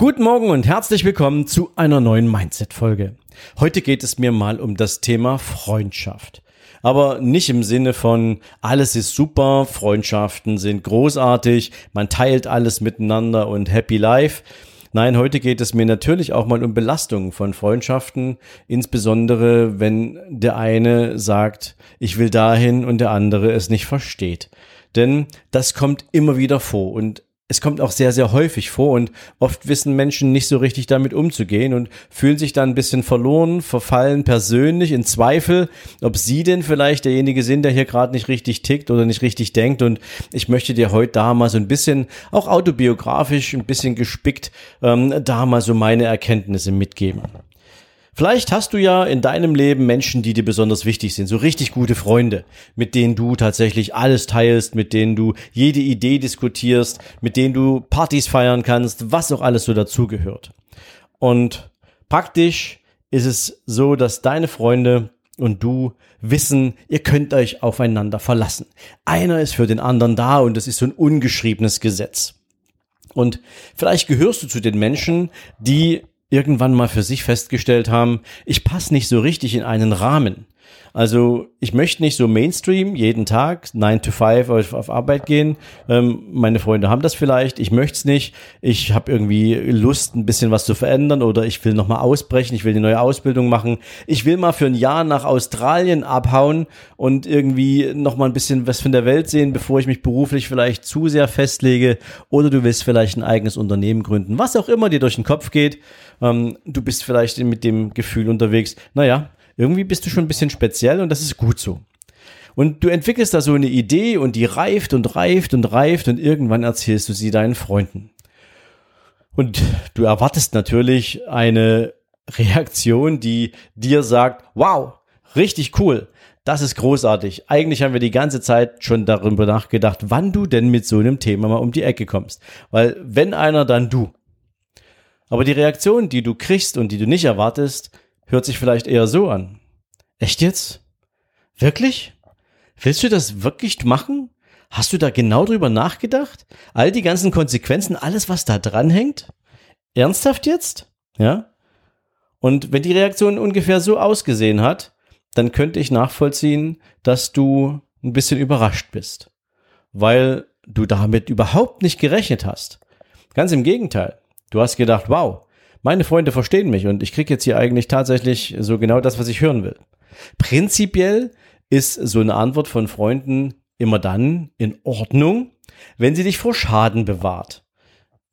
Guten Morgen und herzlich willkommen zu einer neuen Mindset-Folge. Heute geht es mir mal um das Thema Freundschaft. Aber nicht im Sinne von alles ist super, Freundschaften sind großartig, man teilt alles miteinander und happy life. Nein, heute geht es mir natürlich auch mal um Belastungen von Freundschaften, insbesondere wenn der eine sagt, ich will dahin und der andere es nicht versteht. Denn das kommt immer wieder vor und es kommt auch sehr, sehr häufig vor und oft wissen Menschen nicht so richtig damit umzugehen und fühlen sich dann ein bisschen verloren, verfallen persönlich in Zweifel, ob sie denn vielleicht derjenige sind, der hier gerade nicht richtig tickt oder nicht richtig denkt. Und ich möchte dir heute da mal so ein bisschen, auch autobiografisch, ein bisschen gespickt, ähm, da mal so meine Erkenntnisse mitgeben. Vielleicht hast du ja in deinem Leben Menschen, die dir besonders wichtig sind, so richtig gute Freunde, mit denen du tatsächlich alles teilst, mit denen du jede Idee diskutierst, mit denen du Partys feiern kannst, was auch alles so dazugehört. Und praktisch ist es so, dass deine Freunde und du wissen, ihr könnt euch aufeinander verlassen. Einer ist für den anderen da und das ist so ein ungeschriebenes Gesetz. Und vielleicht gehörst du zu den Menschen, die irgendwann mal für sich festgestellt haben, ich passe nicht so richtig in einen Rahmen. Also ich möchte nicht so Mainstream jeden Tag 9 to 5 auf, auf Arbeit gehen. Ähm, meine Freunde haben das vielleicht. Ich möchte es nicht. Ich habe irgendwie Lust, ein bisschen was zu verändern oder ich will nochmal ausbrechen. Ich will eine neue Ausbildung machen. Ich will mal für ein Jahr nach Australien abhauen und irgendwie nochmal ein bisschen was von der Welt sehen, bevor ich mich beruflich vielleicht zu sehr festlege. Oder du willst vielleicht ein eigenes Unternehmen gründen. Was auch immer dir durch den Kopf geht. Ähm, du bist vielleicht mit dem Gefühl unterwegs, naja, irgendwie bist du schon ein bisschen speziell und das ist gut so. Und du entwickelst da so eine Idee und die reift und reift und reift und irgendwann erzählst du sie deinen Freunden. Und du erwartest natürlich eine Reaktion, die dir sagt, wow, richtig cool, das ist großartig. Eigentlich haben wir die ganze Zeit schon darüber nachgedacht, wann du denn mit so einem Thema mal um die Ecke kommst. Weil wenn einer, dann du. Aber die Reaktion, die du kriegst und die du nicht erwartest, hört sich vielleicht eher so an. Echt jetzt? Wirklich? Willst du das wirklich machen? Hast du da genau drüber nachgedacht? All die ganzen Konsequenzen, alles, was da dran hängt? Ernsthaft jetzt? Ja? Und wenn die Reaktion ungefähr so ausgesehen hat, dann könnte ich nachvollziehen, dass du ein bisschen überrascht bist, weil du damit überhaupt nicht gerechnet hast. Ganz im Gegenteil. Du hast gedacht, wow, meine Freunde verstehen mich und ich kriege jetzt hier eigentlich tatsächlich so genau das, was ich hören will. Prinzipiell ist so eine Antwort von Freunden immer dann in Ordnung, wenn sie dich vor Schaden bewahrt.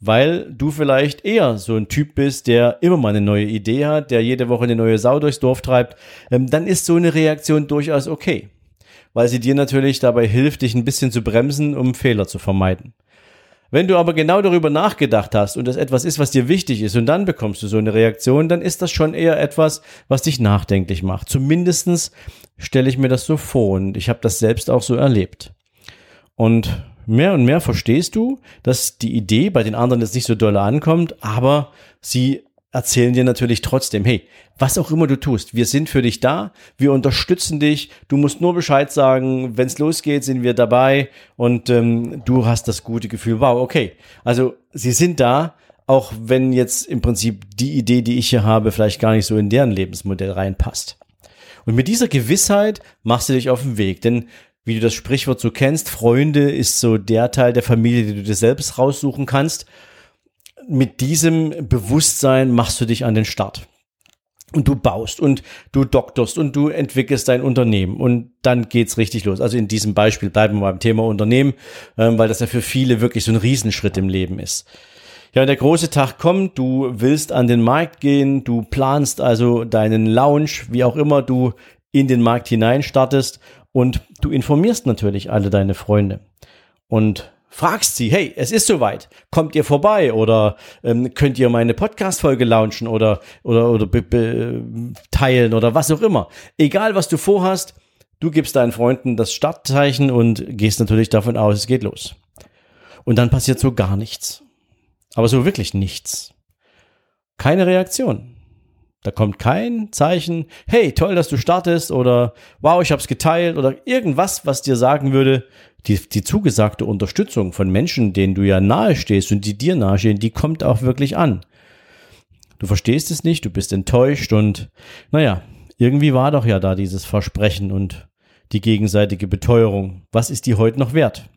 Weil du vielleicht eher so ein Typ bist, der immer mal eine neue Idee hat, der jede Woche eine neue Sau durchs Dorf treibt, ähm, dann ist so eine Reaktion durchaus okay. Weil sie dir natürlich dabei hilft, dich ein bisschen zu bremsen, um Fehler zu vermeiden. Wenn du aber genau darüber nachgedacht hast und das etwas ist, was dir wichtig ist und dann bekommst du so eine Reaktion, dann ist das schon eher etwas, was dich nachdenklich macht. Zumindestens stelle ich mir das so vor und ich habe das selbst auch so erlebt. Und mehr und mehr verstehst du, dass die Idee bei den anderen jetzt nicht so doll ankommt, aber sie erzählen dir natürlich trotzdem, hey, was auch immer du tust, wir sind für dich da, wir unterstützen dich, du musst nur Bescheid sagen, wenn es losgeht, sind wir dabei. Und ähm, du hast das gute Gefühl, wow, okay, also sie sind da, auch wenn jetzt im Prinzip die Idee, die ich hier habe, vielleicht gar nicht so in deren Lebensmodell reinpasst. Und mit dieser Gewissheit machst du dich auf den Weg, denn wie du das Sprichwort so kennst, Freunde ist so der Teil der Familie, den du dir selbst raussuchen kannst mit diesem Bewusstsein machst du dich an den Start. Und du baust und du doktorst und du entwickelst dein Unternehmen und dann geht's richtig los. Also in diesem Beispiel bleiben wir beim Thema Unternehmen, ähm, weil das ja für viele wirklich so ein Riesenschritt im Leben ist. Ja, der große Tag kommt, du willst an den Markt gehen, du planst also deinen Launch, wie auch immer du in den Markt hinein startest und du informierst natürlich alle deine Freunde. Und fragst sie, hey, es ist soweit, kommt ihr vorbei oder ähm, könnt ihr meine Podcast-Folge launchen oder, oder, oder teilen oder was auch immer. Egal, was du vorhast, du gibst deinen Freunden das Startzeichen und gehst natürlich davon aus, es geht los. Und dann passiert so gar nichts. Aber so wirklich nichts. Keine Reaktion. Da kommt kein Zeichen, hey, toll, dass du startest oder wow, ich hab's geteilt oder irgendwas, was dir sagen würde, die, die zugesagte Unterstützung von Menschen, denen du ja nahe stehst und die dir nahestehen, die kommt auch wirklich an. Du verstehst es nicht, du bist enttäuscht und naja, irgendwie war doch ja da dieses Versprechen und die gegenseitige Beteuerung. Was ist die heute noch wert?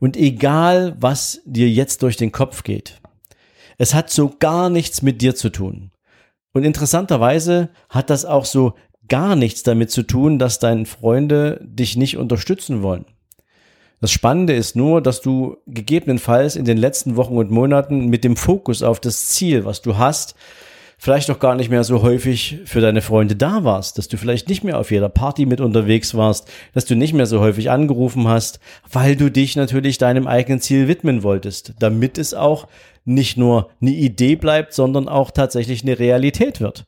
Und egal, was dir jetzt durch den Kopf geht, es hat so gar nichts mit dir zu tun. Und interessanterweise hat das auch so gar nichts damit zu tun, dass deine Freunde dich nicht unterstützen wollen. Das Spannende ist nur, dass du gegebenenfalls in den letzten Wochen und Monaten mit dem Fokus auf das Ziel, was du hast, vielleicht auch gar nicht mehr so häufig für deine Freunde da warst, dass du vielleicht nicht mehr auf jeder Party mit unterwegs warst, dass du nicht mehr so häufig angerufen hast, weil du dich natürlich deinem eigenen Ziel widmen wolltest, damit es auch nicht nur eine Idee bleibt, sondern auch tatsächlich eine Realität wird.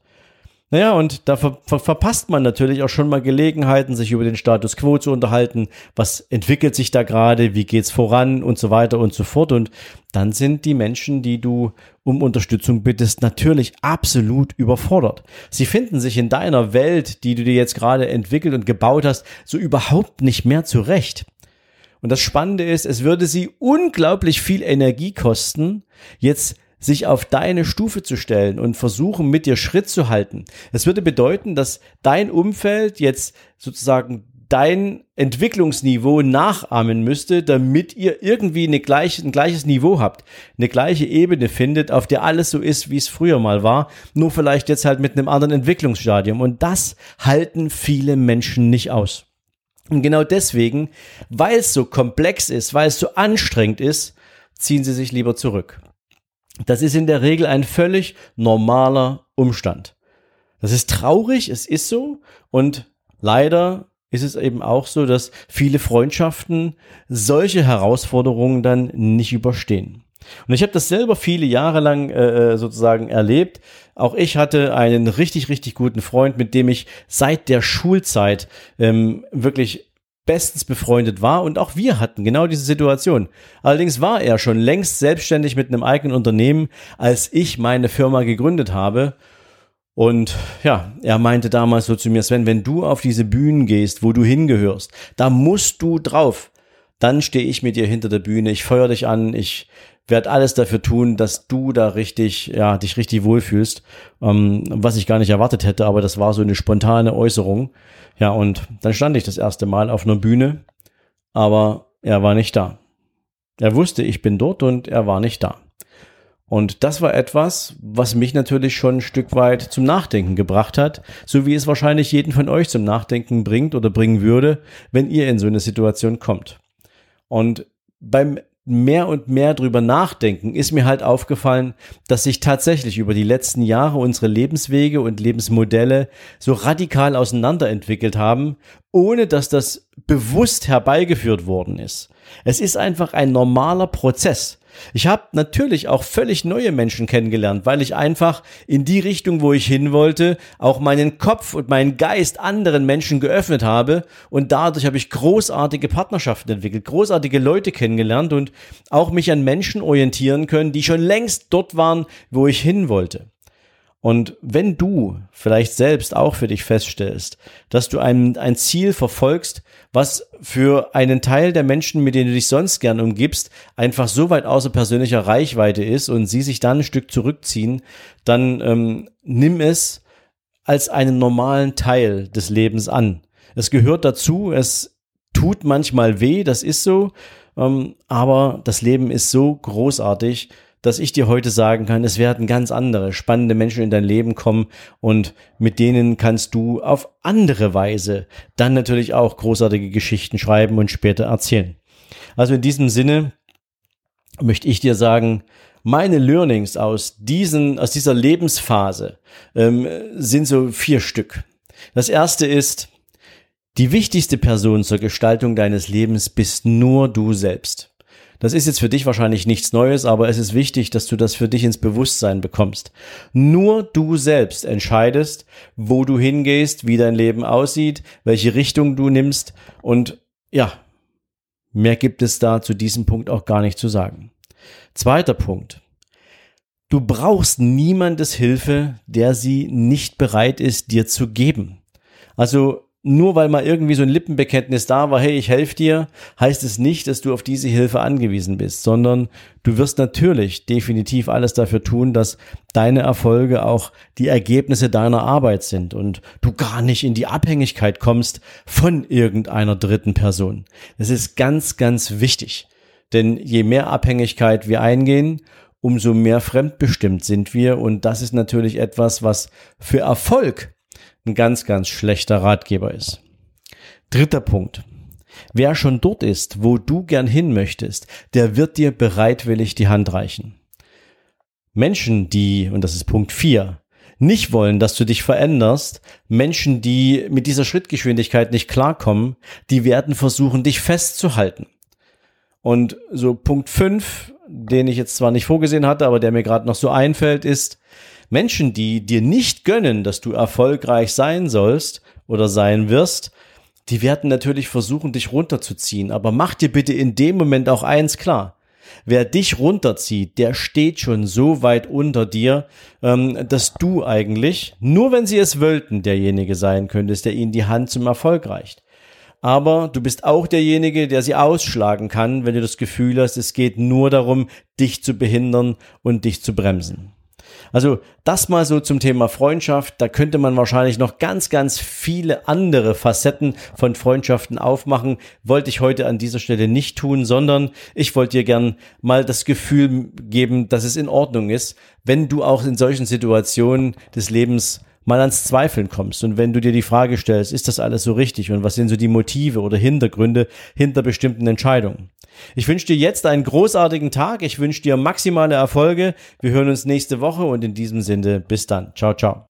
Naja, und da ver ver verpasst man natürlich auch schon mal Gelegenheiten, sich über den Status quo zu unterhalten. Was entwickelt sich da gerade? Wie geht's voran? Und so weiter und so fort. Und dann sind die Menschen, die du um Unterstützung bittest, natürlich absolut überfordert. Sie finden sich in deiner Welt, die du dir jetzt gerade entwickelt und gebaut hast, so überhaupt nicht mehr zurecht. Und das Spannende ist, es würde sie unglaublich viel Energie kosten, jetzt sich auf deine Stufe zu stellen und versuchen, mit dir Schritt zu halten. Es würde bedeuten, dass dein Umfeld jetzt sozusagen dein Entwicklungsniveau nachahmen müsste, damit ihr irgendwie eine gleiche, ein gleiches Niveau habt, eine gleiche Ebene findet, auf der alles so ist, wie es früher mal war, nur vielleicht jetzt halt mit einem anderen Entwicklungsstadium. Und das halten viele Menschen nicht aus. Und genau deswegen, weil es so komplex ist, weil es so anstrengend ist, ziehen sie sich lieber zurück. Das ist in der Regel ein völlig normaler Umstand. Das ist traurig, es ist so und leider ist es eben auch so, dass viele Freundschaften solche Herausforderungen dann nicht überstehen. Und ich habe das selber viele Jahre lang äh, äh, sozusagen erlebt. Auch ich hatte einen richtig, richtig guten Freund, mit dem ich seit der Schulzeit ähm, wirklich bestens befreundet war und auch wir hatten genau diese Situation. Allerdings war er schon längst selbstständig mit einem eigenen Unternehmen, als ich meine Firma gegründet habe. Und ja, er meinte damals so zu mir, Sven, wenn du auf diese Bühnen gehst, wo du hingehörst, da musst du drauf. Dann stehe ich mit dir hinter der Bühne, ich feuer dich an, ich werde alles dafür tun, dass du da richtig, ja, dich richtig wohlfühlst, ähm, was ich gar nicht erwartet hätte, aber das war so eine spontane Äußerung. Ja, und dann stand ich das erste Mal auf einer Bühne, aber er war nicht da. Er wusste, ich bin dort und er war nicht da. Und das war etwas, was mich natürlich schon ein Stück weit zum Nachdenken gebracht hat, so wie es wahrscheinlich jeden von euch zum Nachdenken bringt oder bringen würde, wenn ihr in so eine Situation kommt. Und beim mehr und mehr drüber nachdenken, ist mir halt aufgefallen, dass sich tatsächlich über die letzten Jahre unsere Lebenswege und Lebensmodelle so radikal auseinanderentwickelt haben, ohne dass das bewusst herbeigeführt worden ist. Es ist einfach ein normaler Prozess. Ich habe natürlich auch völlig neue Menschen kennengelernt, weil ich einfach in die Richtung, wo ich hin wollte, auch meinen Kopf und meinen Geist anderen Menschen geöffnet habe und dadurch habe ich großartige Partnerschaften entwickelt, großartige Leute kennengelernt und auch mich an Menschen orientieren können, die schon längst dort waren, wo ich hin wollte. Und wenn du vielleicht selbst auch für dich feststellst, dass du ein, ein Ziel verfolgst, was für einen Teil der Menschen, mit denen du dich sonst gern umgibst, einfach so weit außer persönlicher Reichweite ist und sie sich dann ein Stück zurückziehen, dann ähm, nimm es als einen normalen Teil des Lebens an. Es gehört dazu, es tut manchmal weh, das ist so, ähm, aber das Leben ist so großartig, dass ich dir heute sagen kann, es werden ganz andere spannende Menschen in dein Leben kommen und mit denen kannst du auf andere Weise dann natürlich auch großartige Geschichten schreiben und später erzählen. Also in diesem Sinne möchte ich dir sagen, meine Learnings aus diesen, aus dieser Lebensphase ähm, sind so vier Stück. Das erste ist, die wichtigste Person zur Gestaltung deines Lebens bist nur du selbst. Das ist jetzt für dich wahrscheinlich nichts Neues, aber es ist wichtig, dass du das für dich ins Bewusstsein bekommst. Nur du selbst entscheidest, wo du hingehst, wie dein Leben aussieht, welche Richtung du nimmst und ja, mehr gibt es da zu diesem Punkt auch gar nicht zu sagen. Zweiter Punkt. Du brauchst niemandes Hilfe, der sie nicht bereit ist, dir zu geben. Also nur weil mal irgendwie so ein Lippenbekenntnis da war, hey, ich helfe dir, heißt es nicht, dass du auf diese Hilfe angewiesen bist, sondern du wirst natürlich definitiv alles dafür tun, dass deine Erfolge auch die Ergebnisse deiner Arbeit sind und du gar nicht in die Abhängigkeit kommst von irgendeiner dritten Person. Das ist ganz, ganz wichtig. Denn je mehr Abhängigkeit wir eingehen, umso mehr fremdbestimmt sind wir und das ist natürlich etwas, was für Erfolg ein ganz, ganz schlechter Ratgeber ist. Dritter Punkt. Wer schon dort ist, wo du gern hin möchtest, der wird dir bereitwillig die Hand reichen. Menschen, die, und das ist Punkt 4, nicht wollen, dass du dich veränderst, Menschen, die mit dieser Schrittgeschwindigkeit nicht klarkommen, die werden versuchen, dich festzuhalten. Und so Punkt 5, den ich jetzt zwar nicht vorgesehen hatte, aber der mir gerade noch so einfällt, ist, Menschen, die dir nicht gönnen, dass du erfolgreich sein sollst oder sein wirst, die werden natürlich versuchen, dich runterzuziehen. Aber mach dir bitte in dem Moment auch eins klar. Wer dich runterzieht, der steht schon so weit unter dir, ähm, dass du eigentlich, nur wenn sie es wollten, derjenige sein könntest, der ihnen die Hand zum Erfolg reicht. Aber du bist auch derjenige, der sie ausschlagen kann, wenn du das Gefühl hast, es geht nur darum, dich zu behindern und dich zu bremsen. Also das mal so zum Thema Freundschaft. Da könnte man wahrscheinlich noch ganz, ganz viele andere Facetten von Freundschaften aufmachen. Wollte ich heute an dieser Stelle nicht tun, sondern ich wollte dir gern mal das Gefühl geben, dass es in Ordnung ist, wenn du auch in solchen Situationen des Lebens mal ans Zweifeln kommst und wenn du dir die Frage stellst, ist das alles so richtig und was sind so die Motive oder Hintergründe hinter bestimmten Entscheidungen. Ich wünsche dir jetzt einen großartigen Tag, ich wünsche dir maximale Erfolge, wir hören uns nächste Woche und in diesem Sinne bis dann. Ciao, ciao.